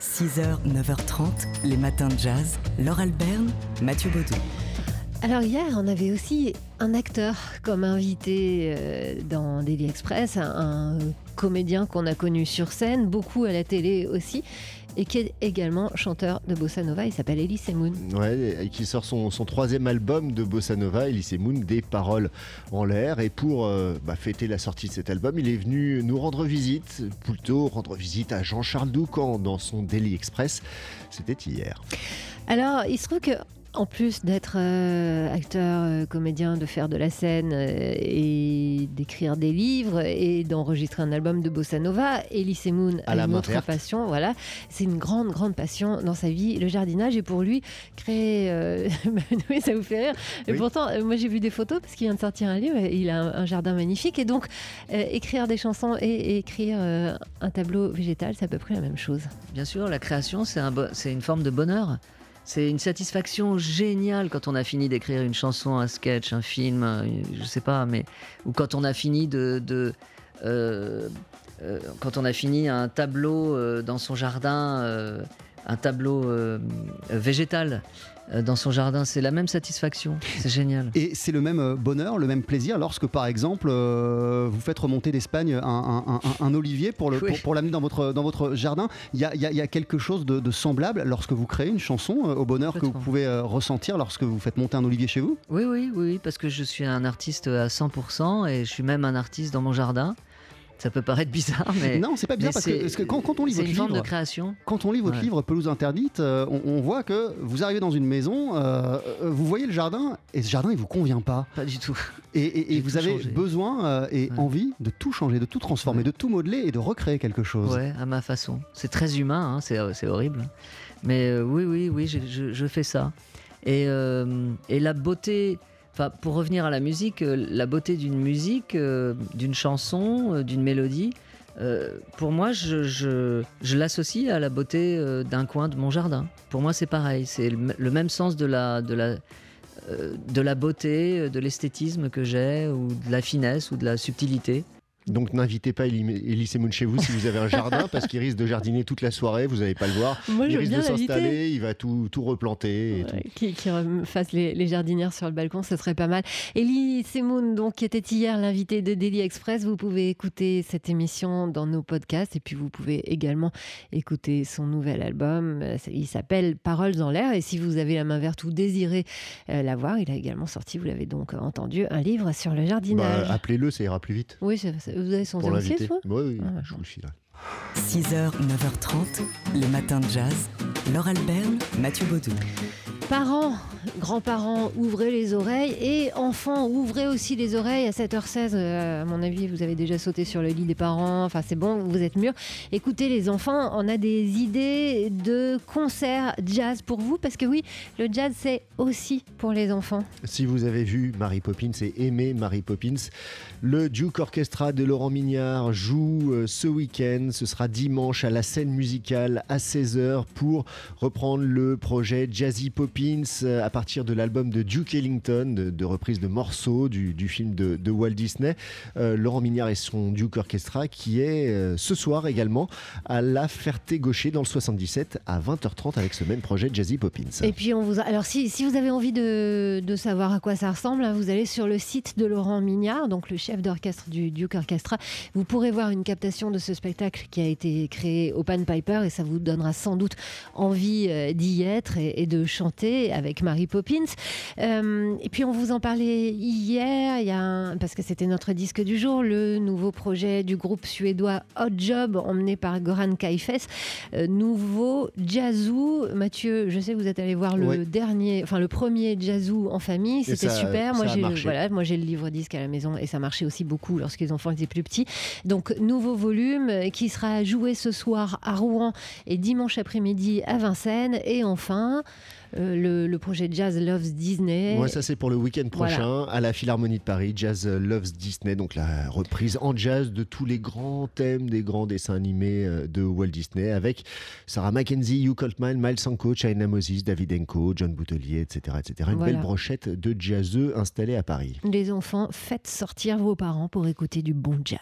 6h, 9h30, les matins de jazz. Laure Alberne, Mathieu Baudou. Alors hier, on avait aussi un acteur comme invité euh, dans Daily Express, un, un comédien qu'on a connu sur scène, beaucoup à la télé aussi, et qui est également chanteur de bossa nova. Il s'appelle Elie Semoun. Ouais, et qui sort son, son troisième album de bossa nova, Elie Semoun, des paroles en l'air. Et pour euh, bah, fêter la sortie de cet album, il est venu nous rendre visite, plutôt rendre visite à Jean-Charles Doucan dans son Daily Express. C'était hier. Alors, il se trouve que en plus d'être euh, acteur, euh, comédien, de faire de la scène euh, et d'écrire des livres et d'enregistrer un album de bossa nova, Elie À a la une autre verte. passion. Voilà, c'est une grande, grande passion dans sa vie, le jardinage. Et pour lui, créer, euh, oui, ça vous fait rire. Et Oui. pourtant, euh, moi j'ai vu des photos parce qu'il vient de sortir un livre. et Il a un, un jardin magnifique et donc euh, écrire des chansons et, et écrire euh, un tableau végétal, c'est à peu près la même chose. Bien sûr, la création, c'est un bo- c'est une forme de bonheur. C'est une satisfaction géniale quand on a fini d'écrire une chanson, un sketch, un film, un- je sais pas, mais ou quand on a fini de, euh, euh, quand on a fini un tableau euh, dans son jardin, euh, un tableau euh, végétal. euh, dans son jardin, c'est la même satisfaction. C'est génial. Et c'est le même euh, bonheur, le même plaisir lorsque, par exemple, euh, vous faites remonter d'Espagne un, un- un- un olivier pour, le- Oui. pour, pour l'amener dans votre, dans votre jardin. Il y a, il y a- il y a quelque chose de, de semblable lorsque vous créez une chanson, euh, au bonheur que vous pouvez euh, ressentir lorsque vous faites monter un olivier chez vous? Oui, oui, oui, parce que je suis un artiste à 100% et je suis même un artiste dans mon jardin. Ça peut paraître bizarre, mais Non, c'est pas bizarre parce que, c'est- parce que quand, quand on lit votre une forme livre, de création. quand on lit votre Ouais. livre Pelouse interdite, euh, on, on voit que vous arrivez dans une maison, euh, euh, vous voyez le jardin et ce jardin il vous convient pas. Pas du tout. Et, et- et J'ai vous avez changé. besoin euh, et Ouais. envie de tout changer, de tout transformer, Ouais. de tout modeler et de recréer quelque chose. Ouais, à ma façon. C'est très humain, hein, c'est, horrible. Mais oui, oui, oui, je, je- je fais ça. Et, et la beauté, enfin, pour revenir à la musique, euh, la beauté d'une musique, euh, d'une chanson, euh, d'une mélodie, pour moi, je, je- je l'associe à la beauté d'un coin de mon jardin. Pour moi, c'est pareil. C'est le, même sens de la, de la, de la beauté, de l'esthétisme que j'ai, ou de la finesse, ou de la subtilité. Donc n'invitez pas Elie Elie Semoun chez vous si vous avez un jardin, parce qu'il risque de jardiner toute la soirée, vous n'allez pas le voir. Moi, il risque de s'installer, il va tout, tout replanter. Ouais, qui, qui fasse les, les jardinières sur le balcon, ce serait pas mal. Elie Semoun, donc, qui était hier l'invité de Daily Express, vous pouvez écouter cette émission dans nos podcasts et puis vous pouvez également écouter son nouvel album. Il s'appelle Paroles en l'air et si vous avez la main verte ou désirez euh, la voir, il a également sorti, vous l'avez donc entendu, un livre sur le jardinage. Bah, Appelez-le, ça ira plus vite. oui, c'est- c'est- vous avez son Pour 06, l'inviter. vous Oui, oui, Ah, je vous le filerai. 6h, 9h30, les matins de jazz. Laure Alberne, Mathieu Baudou. Parents, grands-parents, ouvrez les oreilles et enfants, ouvrez aussi les oreilles à 7h16. euh, à mon avis, vous avez déjà sauté sur le lit des parents. Enfin, c'est bon, vous êtes mûrs. Écoutez, les enfants, on a des idées de concerts jazz pour vous parce que oui, le jazz, c'est aussi pour les enfants. Si vous avez vu Mary Poppins et aimé Mary Poppins, le Duke Orchestra de Laurent Mignard joue euh, ce week-end. Ce sera dimanche à la scène musicale à 16h pour reprendre le projet Jazzy Poppins euh, à partir de l'album de Duke Ellington, de, de reprise de morceaux du, film de, Walt Disney. Euh, Laurent Mignard et son Duke Orchestra qui est euh, ce soir également à la Ferté-Gaucher dans le 77 à 20h30 avec ce même projet Jazzy Poppins. Et puis on vous a- alors si, si vous avez envie de, de savoir à quoi ça ressemble, hein, vous allez sur le site de Laurent Mignard, donc le chef d'orchestre du Duke Orchestra. Vous pourrez voir une captation de ce spectacle qui a été créé au Pan Piper et ça vous donnera sans doute envie euh, d'y être et, et de chanter avec Mary Poppins. Euh, et puis on vous en parlait hier, il y a un- parce que c'était notre disque du jour, le nouveau projet du groupe suédois Hot Job emmené par Goran Kaifes, euh, nouveau jazzou. Mathieu, je sais que vous êtes allé voir le dernier, enfin le premier jazzou en famille, c'était super. Moi j'ai voilà, moi j'ai le livre disque à la maison et ça marchait aussi beaucoup lorsque les enfants étaient plus petits. Donc nouveau volume euh, qui sera joué ce soir à Rouen et dimanche après-midi à Vincennes et enfin le, le projet Jazz Loves Disney. Ouais, ça c'est pour le week-end Voilà. prochain à la Philharmonie de Paris, Jazz Loves Disney, donc la reprise en jazz de tous les grands thèmes des grands dessins animés euh, de Walt Disney avec Sarah Mackenzie, Hugh Coltman, Miles Sanko, China Moses, David Enko, John Boutelier, etc. etc. Une Voilà. belle brochette de jazzeux installée à Paris. Les enfants, faites sortir vos parents pour écouter du bon jazz.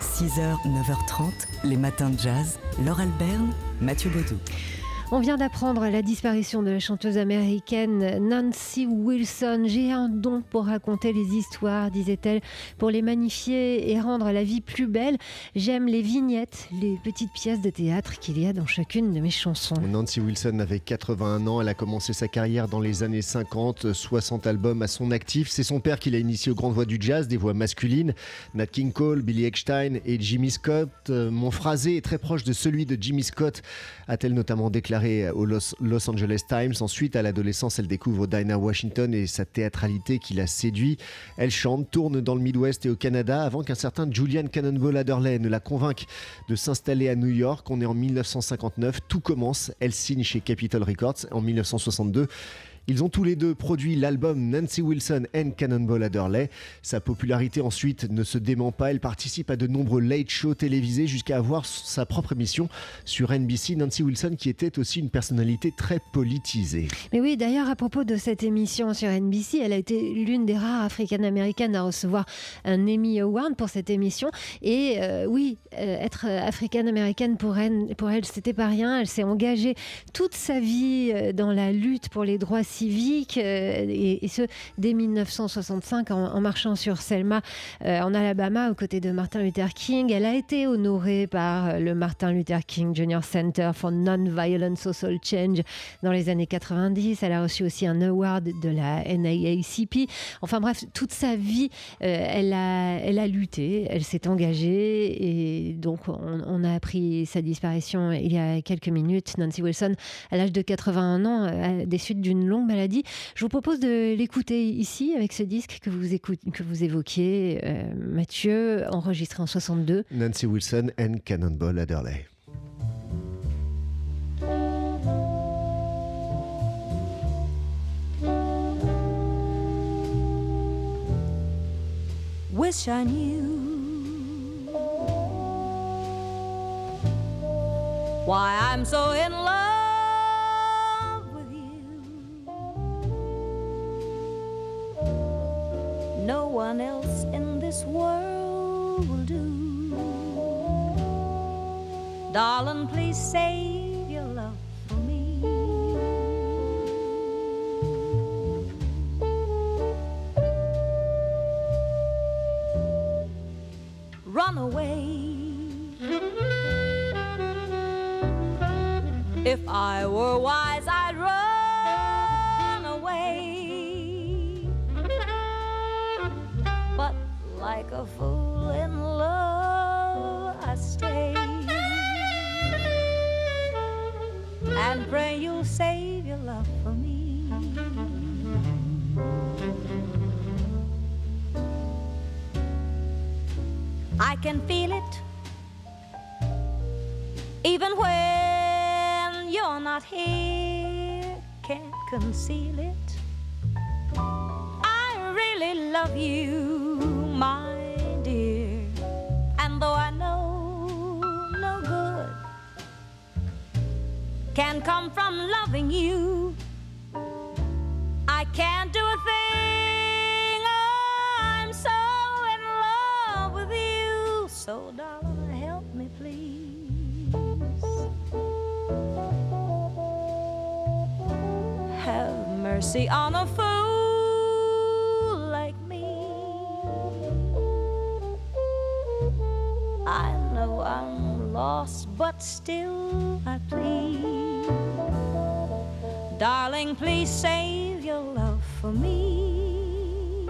6h, 9h30, les matins de jazz. Laure Alberne, Mathieu Baudou. On vient d'apprendre la disparition de la chanteuse américaine Nancy Wilson. J'ai un don pour raconter les histoires, disait-elle, pour les magnifier et rendre la vie plus belle. J'aime les vignettes, les petites pièces de théâtre qu'il y a dans chacune de mes chansons. Nancy Wilson avait 81 ans, elle a commencé sa carrière dans les années 50, 60 albums à son actif. C'est son père qui l'a initié aux grandes voix du jazz, des voix masculines, Nat King Cole, Billy Eckstein et Jimmy Scott. Euh, Mon phrasé est très proche de celui de Jimmy Scott, a-t-elle notamment déclaré au Los, Los Angeles Times. Ensuite, à l'adolescence, elle découvre Dinah Washington et sa théâtralité qui la séduit. Elle chante, tourne dans le Midwest et au Canada avant qu'un certain Julian Cannonball Adderley ne la convainque de s'installer à New York. On est en 1959, tout commence. Elle signe chez Capitol Records en 1962. Ils ont tous les deux produit l'album Nancy Wilson and Cannonball Adderley. Sa popularité ensuite ne se dément pas. Elle participe à de nombreux late shows télévisés jusqu'à avoir sa propre émission sur NBC. Nancy Wilson qui était aussi une personnalité très politisée. Mais oui, d'ailleurs, à propos de cette émission sur NBC, elle a été l'une des rares africaines-américaines à recevoir un Emmy Award pour cette émission. Et euh, oui, euh, être africaine-américaine pour elle, pour elle c'était pas rien. Elle s'est engagée toute sa vie euh, dans la lutte pour les droits euh, et, ce, dès 1965, en, marchant sur Selma, euh, en Alabama, aux côtés de Martin Luther King. Elle a été honorée par euh, le Martin Luther King Jr. Center for Non-Violent Social Change dans les années 90. Elle a reçu aussi un award de la NAACP. Enfin bref, toute sa vie, elle, a, elle a lutté, elle s'est engagée et donc on, a appris sa disparition il y a quelques minutes. Nancy Wilson, à l'âge de 81 ans, euh, des suites d'une longue maladie. Je vous propose de l'écouter ici avec ce disque que vous, écoute- que vous évoquiez, euh, Mathieu, enregistré en 62. Nancy Wilson and Cannonball Adderley. Wish I knew why I'm so in love No one else in this world will do. Darling, please save a fool in love, I stay. And pray you'll save your love for me. I can feel it even when you're not here. Can't conceal it. I really love you, my can come from loving you, I can't do a thing. Oh, I'm so in love with you. So, darling, help me, please. Have mercy on a fool like me. I know I'm lost, but still I plead. Darling, please save your love for me.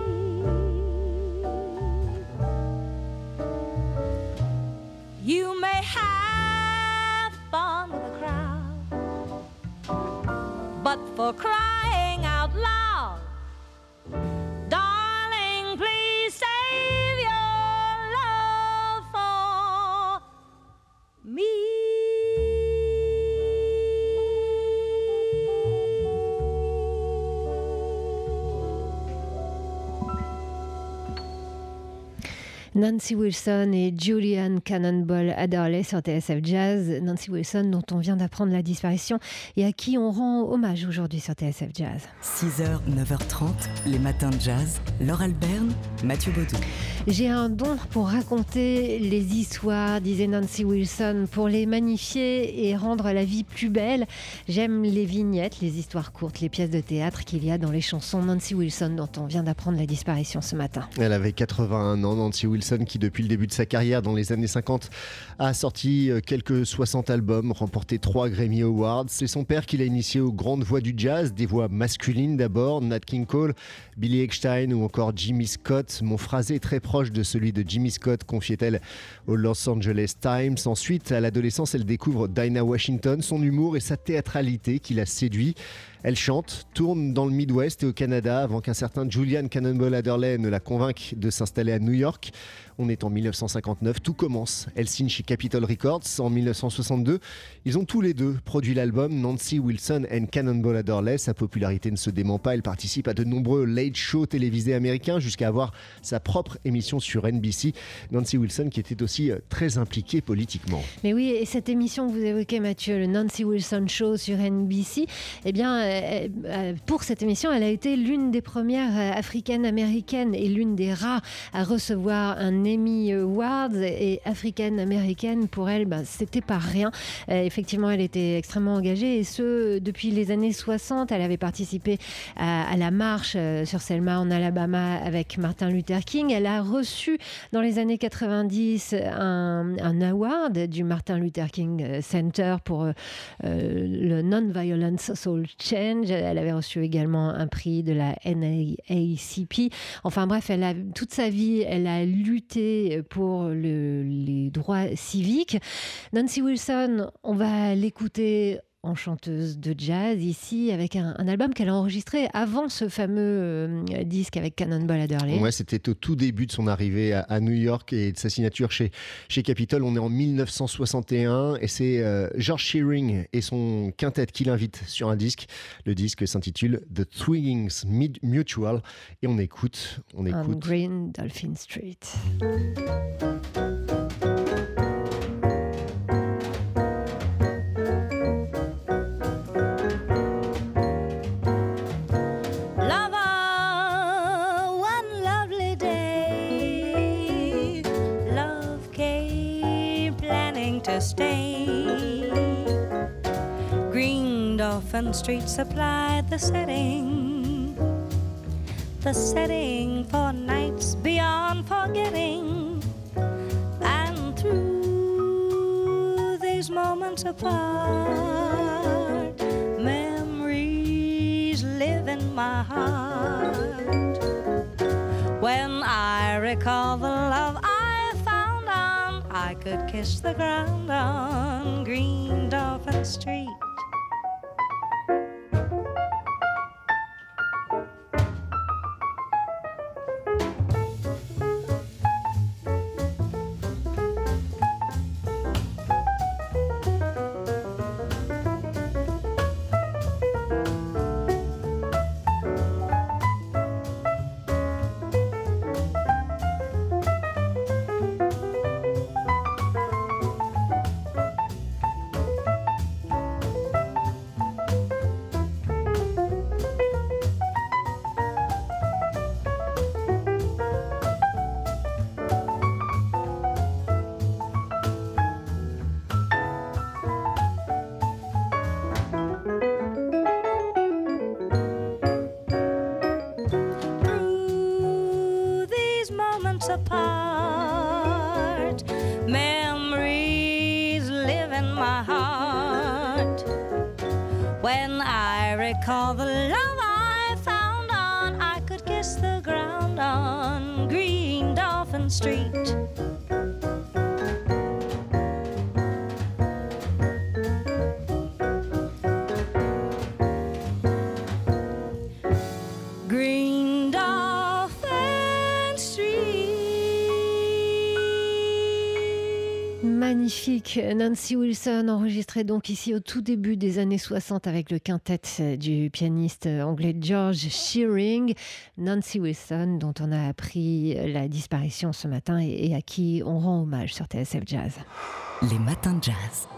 You may have fun with a crowd, but for crying Nancy Wilson et Julian Cannonball Adderley sur TSF Jazz. Nancy Wilson dont on vient d'apprendre la disparition et à qui on rend hommage aujourd'hui sur TSF Jazz. 6h, 9h30, les matins de jazz. Laure Alberne, Mathieu Baudou. J'ai un don pour raconter les histoires, disait Nancy Wilson, pour les magnifier et rendre la vie plus belle. J'aime les vignettes, les histoires courtes, les pièces de théâtre qu'il y a dans les chansons Nancy Wilson dont on vient d'apprendre la disparition ce matin. Elle avait 81 ans, Nancy Wilson, qui depuis le début de sa carrière dans les années 50 a sorti euh, quelques 60 albums, remporté 3 Grammy Awards. C'est son père qui l'a initié aux grandes voix du jazz, des voix masculines d'abord, Nat King Cole, Billy Eckstein ou encore Jimmy Scott. Mon phrasé est très proche de celui de Jimmy Scott, confiait-elle au Los Angeles Times. Ensuite, à l'adolescence, elle découvre Dinah Washington, son humour et sa théâtralité qui l'a séduit. Elle chante, tourne dans le Midwest et au Canada avant qu'un certain Julian Cannonball Adderley ne la convainque de s'installer à New York. On est en 1959, tout commence. Elle signe chez Capitol Records en 1962. Ils ont tous les deux produit l'album Nancy Wilson and Cannonball Adderley. Sa popularité ne se dément pas. Elle participe à de nombreux late shows télévisés américains jusqu'à avoir sa propre émission sur NBC. Nancy Wilson qui était aussi euh, très impliquée politiquement. Mais oui, et cette émission que vous évoquez, Mathieu, le Nancy Wilson Show sur NBC, eh bien, euh, euh, pour cette émission, elle a été l'une des premières africaines-américaines et l'une des rares à recevoir un Emmy Awards et africaine-américaine. Pour elle, ben, c'était pas rien. Euh, effectivement, elle était extrêmement engagée et ce, depuis les années 60. Elle avait participé à, la marche euh, sur Selma en Alabama avec Martin Luther King. Elle a reçu dans les années 90 un, un award du Martin Luther King Center pour euh, euh, le Non-Violent Social Change. Elle avait reçu également un prix de la NAACP. Enfin bref, elle a, toute sa vie, elle a lutté pour le- les droits civiques. Nancy Wilson, on va l'écouter en chanteuse de jazz ici avec un, un album qu'elle a enregistré avant ce fameux euh, disque avec Cannonball Adderley. Ouais, c'était au tout début de son arrivée à, à New York et de sa signature chez, chez Capitol. On est en 1961 et c'est euh, George Shearing et son quintet qui l'invite sur un disque. Le disque s'intitule The Twiggings Mutual et on écoute, on On écoute. Green Dolphin Street. Planning to stay. Green Dolphin Street supplied the setting, the setting for nights beyond forgetting. And through these moments apart, memories live in my heart. When I recall the could kiss the ground on Green Dolphin Street. Moments apart. Memories live in my heart. When I recall the love I found on, I could kiss the ground on Green Dolphin Street. Nancy Wilson, enregistrée donc ici au tout début des années 60 avec le quintet du pianiste anglais George Shearing. Nancy Wilson, dont on a appris la disparition ce matin et à qui on rend hommage sur TSF Jazz. Les matins de jazz.